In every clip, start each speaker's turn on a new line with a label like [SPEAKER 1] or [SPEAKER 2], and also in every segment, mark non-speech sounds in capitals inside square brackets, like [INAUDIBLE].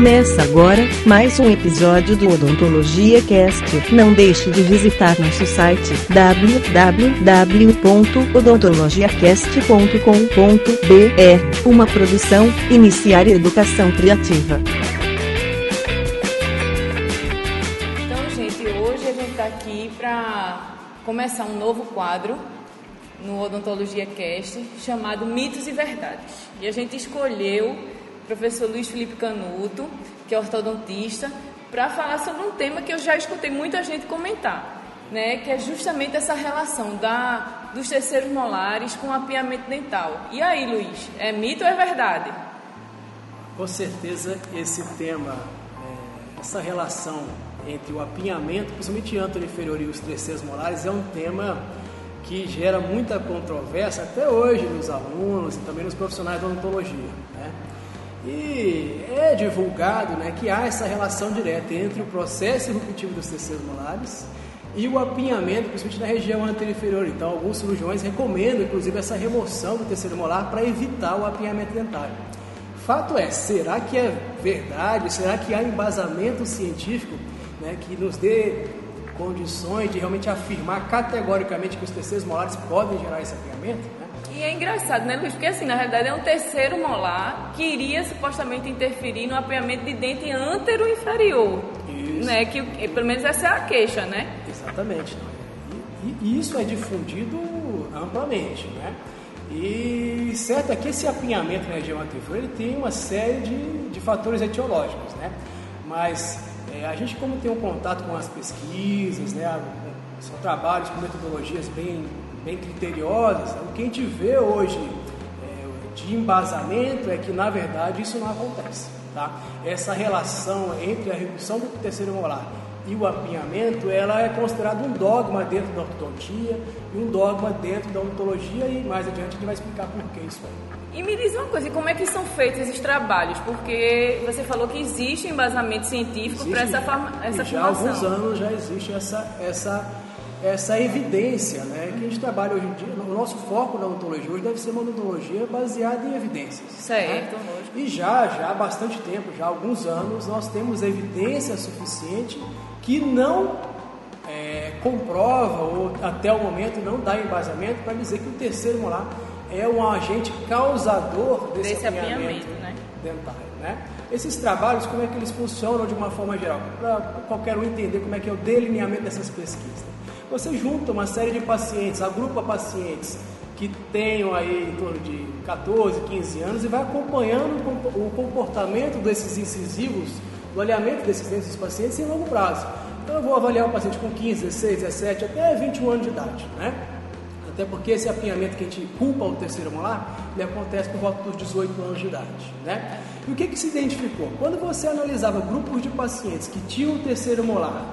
[SPEAKER 1] Começa agora mais um episódio do Odontologia Cast. Não deixe de visitar nosso site www.odontologiacast.com.br. Uma produção Iniciar Educação Criativa.
[SPEAKER 2] Então, gente, hoje a gente está aqui para começar um novo quadro no Odontologia Cast chamado Mitos e Verdades. E a gente escolheu professor Luiz Felipe Canuto, que é ortodontista, para falar sobre um tema que eu já escutei muita gente comentar, né, que é justamente essa relação da, dos terceiros molares com o apiamento dental. E aí, Luiz, é mito ou é verdade?
[SPEAKER 3] Com certeza esse tema, é, essa relação entre o apinhamento, principalmente antero inferior e os terceiros molares, é um tema que gera muita controvérsia até hoje nos alunos e também nos profissionais da odontologia. Né? E é divulgado né, que há essa relação direta entre o processo eruptivo dos terceiros molares e o apinhamento, principalmente na região anterior. Então, alguns cirurgiões recomendam, inclusive, essa remoção do terceiro molar para evitar o apinhamento dentário. Fato é, será que é verdade? Será que há embasamento científico né, que nos dê condições de realmente afirmar categoricamente que os terceiros molares podem gerar esse apinhamento? Né?
[SPEAKER 2] E é engraçado, né, Luiz? Porque, assim, na realidade é um terceiro molar que iria supostamente interferir no apiamento de dente antero inferior.
[SPEAKER 3] Isso.
[SPEAKER 2] Né? Que, que pelo menos essa é a queixa, né?
[SPEAKER 3] Exatamente. E, e isso é difundido amplamente, né? E certo é que esse apinhamento na região anterior ele tem uma série de, de fatores etiológicos, né? Mas é, a gente como tem um contato com as pesquisas, né? São trabalhos com metodologias bem, bem criteriosas. O que a gente vê hoje é, de embasamento é que na verdade isso não acontece, tá? Essa relação entre a redução do terceiro molar e o apinhamento, ela é considerada um dogma dentro da ortodontia e um dogma dentro da odontologia e mais adiante a gente vai explicar por que isso aí.
[SPEAKER 2] E me diz uma coisa, como é que são feitos esses trabalhos? Porque você falou que existe embasamento científico para essa, forma, essa
[SPEAKER 3] e já há
[SPEAKER 2] formação.
[SPEAKER 3] alguns anos já existe essa, essa, essa evidência, né? Que a gente trabalha hoje em dia, o nosso foco na odontologia hoje deve ser uma odontologia baseada em evidências.
[SPEAKER 2] Certo,
[SPEAKER 3] né?
[SPEAKER 2] lógico.
[SPEAKER 3] E já, já há bastante tempo, já há alguns anos, nós temos evidência suficiente que não é, comprova ou até o momento não dá embasamento para dizer que o terceiro molar é um agente causador desse,
[SPEAKER 2] Desse
[SPEAKER 3] apinhamento,
[SPEAKER 2] apinhamento, né?
[SPEAKER 3] dentário. Né? Esses trabalhos, como é que eles funcionam de uma forma geral? Para qualquer um entender como é que é o delineamento dessas pesquisas. Você junta uma série de pacientes, agrupa pacientes que tenham aí em torno de 14, 15 anos e vai acompanhando o compo- o comportamento desses incisivos, do alinhamento desses dentes dos pacientes em longo prazo. Então eu vou avaliar o paciente com 15, 16, 17, até 21 anos de idade, né? Até porque esse apinhamento que a gente culpa o terceiro molar, ele acontece por volta dos 18 anos de idade, né? E o que que se identificou? Quando você analisava grupos de pacientes que tinham o terceiro molar,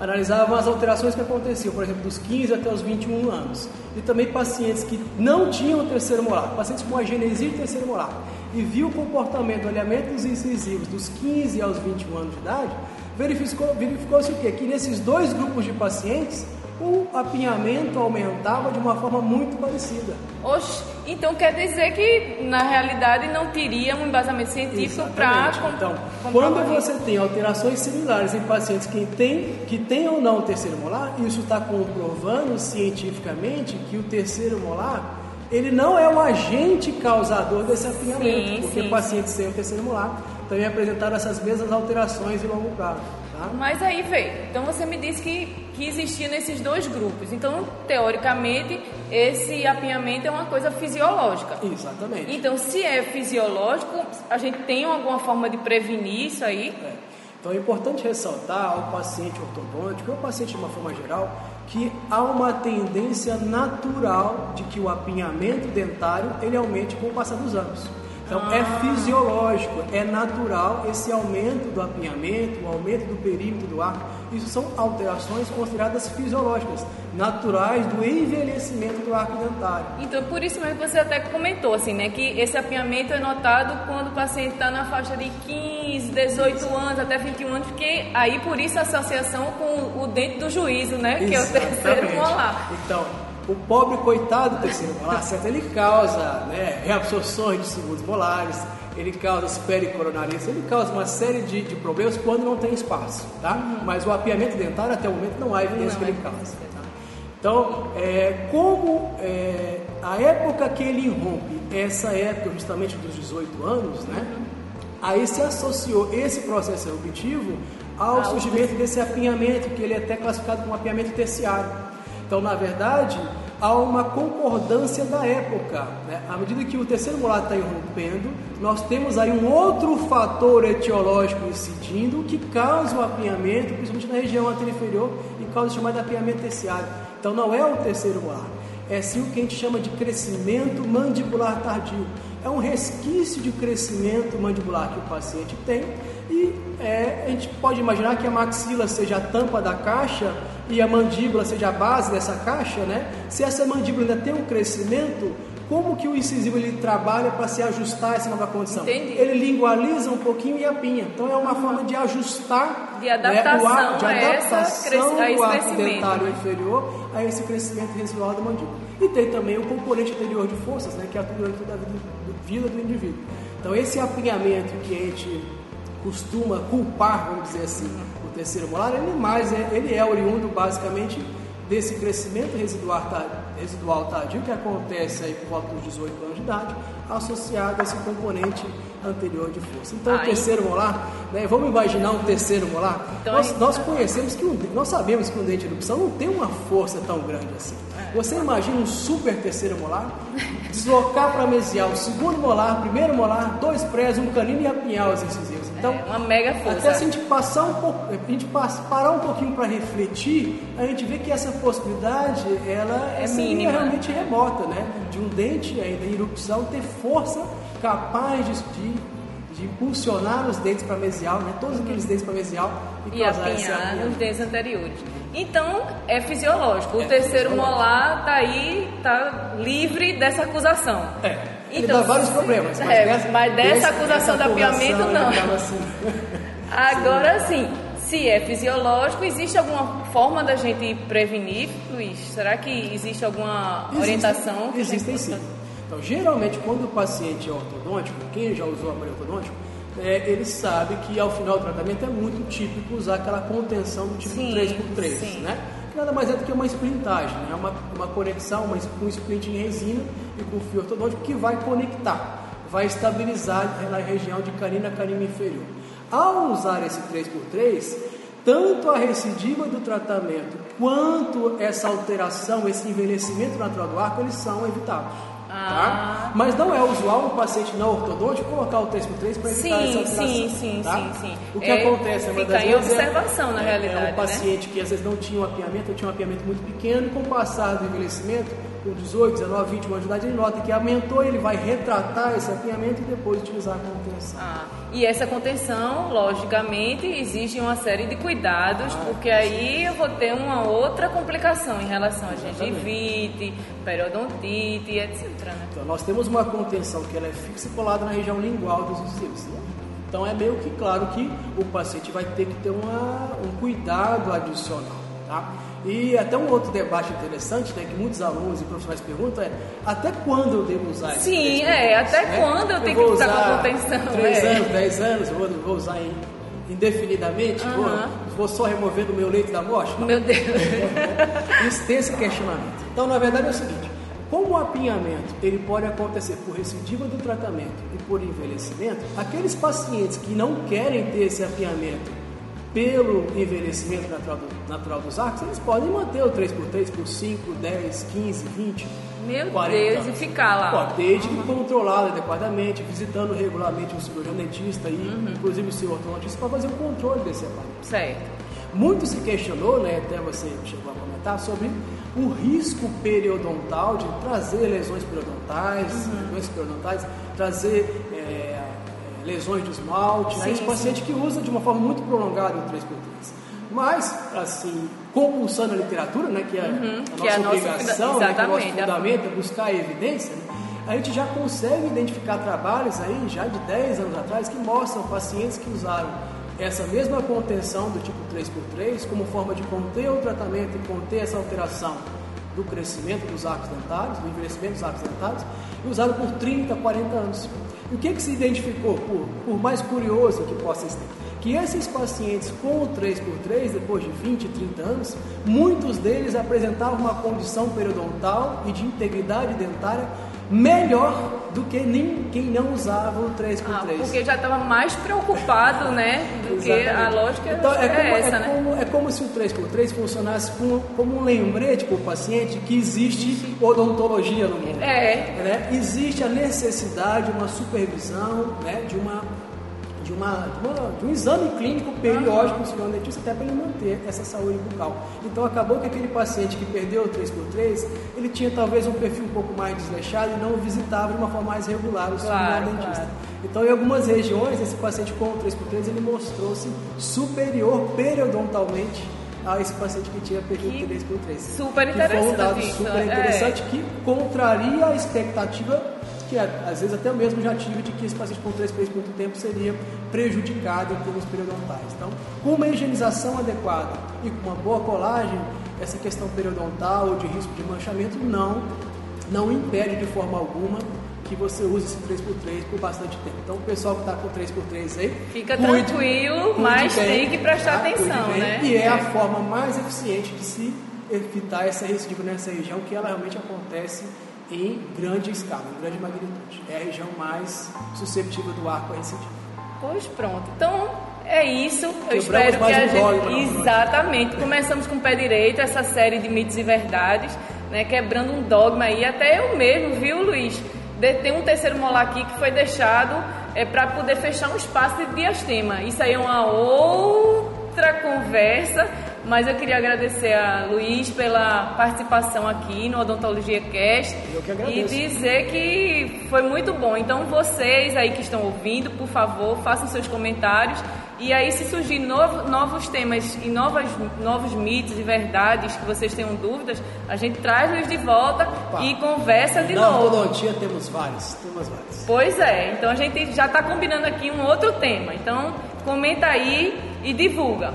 [SPEAKER 3] analisavam as alterações que aconteciam, por exemplo, dos 15 até os 21 anos, e também pacientes que não tinham terceiro molar, pacientes com agenesia de terceiro molar, e viu o comportamento, o alinhamento dos incisivos dos 15 aos 21 anos de idade, verificou- verificou-se o quê? Que nesses dois grupos de pacientes, o apinhamento aumentava de uma forma muito parecida.
[SPEAKER 2] Oxe, então quer dizer que na realidade não teria um embasamento científico para.
[SPEAKER 3] Então, quando você tem alterações similares em pacientes que têm que tem ou não o terceiro molar, isso está comprovando cientificamente que o terceiro molar ele não é um agente causador desse apinhamento,
[SPEAKER 2] Sim,
[SPEAKER 3] porque
[SPEAKER 2] sim,
[SPEAKER 3] pacientes sem o terceiro molar também apresentaram essas mesmas alterações em longo prazo. Tá?
[SPEAKER 2] Mas aí, veio. Então você me disse que, que existia nesses dois grupos. Então, teoricamente, esse apinhamento é uma coisa fisiológica.
[SPEAKER 3] Exatamente.
[SPEAKER 2] Então, se é fisiológico, a gente tem alguma forma de prevenir isso aí?
[SPEAKER 3] É. Então é importante ressaltar ao paciente ortodôntico, ao paciente de uma forma geral, que há uma tendência natural de que o apinhamento dentário ele aumente com o passar dos anos. Então é fisiológico, é natural esse aumento do apinhamento, o aumento do perímetro do arco. Isso são alterações consideradas fisiológicas, naturais do envelhecimento do arco dentário.
[SPEAKER 2] Então, por isso mesmo que você até comentou, assim, né? Que esse apinhamento é notado quando o paciente está na faixa de 15, 18 anos, até 21 anos, porque aí por isso a associação com o dente do juízo, né? Que é o terceiro
[SPEAKER 3] Exatamente.
[SPEAKER 2] molar.
[SPEAKER 3] Então, o pobre coitado do terceiro molar, certo? Ele causa né, reabsorções de segundos molares, ele causa pericoronarites, ele causa uma série de, de, problemas quando não tem espaço, tá? Uhum. Mas o apiamento dentário, até o momento, não há evidência não, que ele causa. Tá? Então, é, como é, a época que ele irrompe, essa época justamente dos 18 anos, né? Aí se associou esse processo eruptivo ao surgimento desse apinhamento, que ele é até classificado como apinhamento terciário. Então, na verdade, há uma concordância da época. Né? À medida que o terceiro molar está irrompendo, nós temos aí um outro fator etiológico incidindo que causa o apinhamento, principalmente na região anterior e causa o chamado apinhamento terciário. Então não é o terceiro molar, é sim o que a gente chama de crescimento mandibular tardio. É um resquício de crescimento mandibular que o paciente tem e é, a gente pode imaginar que a maxila seja a tampa da caixa e a mandíbula seja a base dessa caixa, né? Se essa mandíbula ainda tem um crescimento, como que o incisivo ele trabalha para se ajustar a essa nova condição?
[SPEAKER 2] Entendi.
[SPEAKER 3] Ele lingualiza um pouquinho e apinha. Então é uma forma de ajustar
[SPEAKER 2] de adaptação,
[SPEAKER 3] né, o arco, de adaptação
[SPEAKER 2] a
[SPEAKER 3] do arco dentário inferior a esse crescimento residual da mandíbula. E tem também o componente anterior de forças, né, que atua durante toda a vida, vida do indivíduo. Então esse apinhamento que a gente costuma culpar, vamos dizer assim, o terceiro molar, ele mais é, ele é oriundo basicamente desse crescimento residual tardio, residual tardio que acontece aí por volta dos 18 anos de idade, associado a esse componente anterior de força. Então, o terceiro molar, né, vamos imaginar um terceiro molar. Então, nós, nós conhecemos que um, nós sabemos que um dente de erupção não tem uma força tão grande assim. É. Você imagina um super terceiro molar deslocar para mesial, segundo molar, primeiro molar, dois prés, um canino e apinhar os incisivos.
[SPEAKER 2] Então, é uma mega força.
[SPEAKER 3] Até se a gente passar um pouco, a gente parar um pouquinho para refletir, a gente vê que essa possibilidade ela é mínima. realmente remota, né? De um dente ainda em erupção ter força capaz de, de, de impulsionar os dentes para mesial, né? Todos aqueles dentes para mesial
[SPEAKER 2] e, e apinhar nos dentes anteriores. Então, é fisiológico. O é terceiro molar está aí, está livre dessa acusação.
[SPEAKER 3] É. Ele então, dá vários problemas.
[SPEAKER 2] Mas, é, dessa, mas dessa, acusação dessa de apiamento, não. Assim. [LAUGHS] Agora sim, se é fisiológico, existe alguma forma da gente prevenir, Luiz? Será que existe alguma orientação?
[SPEAKER 3] Existem sim. Então, geralmente, quando o paciente é ortodôntico, quem já usou aparelho ortodôntico, é, ele sabe que ao final do tratamento é muito típico usar aquela contenção do tipo sim, 3x3, sim. né? Nada mais é do que uma splintagem, né? uma, uma conexão, uma, um splint em resina e com fio ortodôntico que vai conectar, vai estabilizar na região de canina a canina inferior. Ao usar esse 3x3, tanto a recidiva do tratamento quanto essa alteração, esse envelhecimento natural do arco, eles são evitáveis. Tá? Ah. Mas não é usual um paciente não ortodôntico colocar o 3x3 para evitar
[SPEAKER 2] sim,
[SPEAKER 3] essa alteração.
[SPEAKER 2] Sim, sim,
[SPEAKER 3] tá?
[SPEAKER 2] sim, sim.
[SPEAKER 3] O que é, acontece
[SPEAKER 2] é das em observação, é, na realidade.
[SPEAKER 3] É um paciente
[SPEAKER 2] né?
[SPEAKER 3] que às vezes não tinha um apiamento, ou tinha um apiamento muito pequeno, e com o passar do envelhecimento, com 18, 19, 20 anos de idade, ele nota que aumentou, ele vai retratar esse apiamento e depois utilizar a contenção.
[SPEAKER 2] Ah, e essa contenção, logicamente, exige uma série de cuidados, ah, porque aí eu vou ter uma outra complicação em relação a gengivite, periodontite, etc. Né?
[SPEAKER 3] Então, nós temos uma contenção que ela é fixa e colada na região lingual dos incisivos. Então, é meio que claro que o paciente vai ter que ter uma, um cuidado adicional. Tá? E até um outro debate interessante, né, que muitos alunos e profissionais perguntam é até quando eu devo usar esse
[SPEAKER 2] Sim, é, até né? quando eu tenho que usar com contenção.
[SPEAKER 3] Três é. anos, dez anos, vou, vou usar indefinidamente, uhum. vou, vou, só remover do meu leito da morte?
[SPEAKER 2] Não. Meu Deus!
[SPEAKER 3] Isso tem esse questionamento. Então, na verdade é o seguinte, como o apinhamento ele pode acontecer por recidiva do tratamento e por envelhecimento, aqueles pacientes que não querem ter esse apinhamento pelo envelhecimento natural, do, natural dos arcos, eles podem manter o 3x3 por 5, 10, 15, 20,
[SPEAKER 2] Meu
[SPEAKER 3] 40
[SPEAKER 2] Deus, e ficar lá.
[SPEAKER 3] Pode, desde uhum. que controlado adequadamente, visitando regularmente um cirurgião dentista e uhum. inclusive o seu ortodontista para fazer o controle desse aparelho.
[SPEAKER 2] Certo.
[SPEAKER 3] Muito se questionou, né, até você chegou a comentar, sobre o risco periodontal de trazer lesões periodontais, uhum. lesões periodontais, trazer lesões de esmalte, né? esse paciente que usa de uma forma muito prolongada o 3x3. Mas, assim, compulsando a literatura, né, que é uhum, a nossa é a obrigação, nossa, né, que é o nosso fundamento, é buscar a evidência, né, a gente já consegue identificar trabalhos aí, já de 10 anos atrás, que mostram pacientes que usaram essa mesma contenção do tipo 3x3 como forma de conter o tratamento e conter essa alteração do crescimento dos arcos dentários, do envelhecimento dos arcos dentários, e usaram por 30, 40 anos. E o que, que se identificou, por, por mais curioso que possa ser? Que esses pacientes com o 3x3, depois de 20, 30 anos, muitos deles apresentavam uma condição periodontal e de integridade dentária melhor do que nem quem não usava o 3x3.
[SPEAKER 2] Ah, porque já estava mais preocupado, né? Do que a lógica então, é, é como, essa,
[SPEAKER 3] é
[SPEAKER 2] né?
[SPEAKER 3] Como, é como se o 3x3 funcionasse como, como um lembrete para o paciente que existe odontologia no mundo.
[SPEAKER 2] É.
[SPEAKER 3] Né? Existe a necessidade de uma supervisão, né? de uma de, uma, de, uma, de um exame clínico periódico no uhum. dentista até para ele manter essa saúde bucal. Então acabou que aquele paciente que perdeu o 3x3, ele tinha talvez um perfil um pouco mais desleixado e não visitava de uma forma mais regular o claro, dentista. Claro. Então em algumas regiões, esse paciente com o 3x3, ele mostrou-se superior periodontalmente a esse paciente que tinha perfil 3x3.
[SPEAKER 2] Super interessante. Que foi um dado
[SPEAKER 3] super interessante é. que contraria a expectativa que às vezes até eu mesmo já tive de que esse paciente com 3 por muito tempo seria prejudicado em termos periodontais. Então, com uma higienização adequada e com uma boa colagem, essa questão periodontal ou de risco de manchamento não, não impede de forma alguma que você use esse 3x3 por bastante tempo. Então, o pessoal que está com 3x3 aí.
[SPEAKER 2] Fica cuide, tranquilo, cuide mas bem, tem que prestar tá? atenção, né?
[SPEAKER 3] E é, é, a forma mais eficiente de se evitar essa recidiva nessa região, que ela realmente acontece em grande escala, em grande magnitude. É a região mais suscetível do arco a recidiva.
[SPEAKER 2] Pois pronto. Então, é isso. Eu espero que a gente. Exatamente. Começamos com o pé direito, essa série de mitos e verdades, né? Quebrando um dogma aí. Até eu mesmo, viu, Luiz? Tem um terceiro molar aqui que foi deixado é, para poder fechar um espaço de diastema. Isso aí é uma outra conversa mas eu queria agradecer a Luiz pela participação aqui no Odontologia Cast e dizer que foi muito bom. Então vocês aí que estão ouvindo, por favor, façam seus comentários e aí se surgir novo, novos temas e novas, novos mitos e verdades que vocês tenham dúvidas, a gente traz Luiz de volta Opa. e conversa de
[SPEAKER 3] Na
[SPEAKER 2] novo.
[SPEAKER 3] Na odontia temos vários, temos vários.
[SPEAKER 2] Pois é, então a gente já está combinando aqui um outro tema. Então comenta aí e divulga.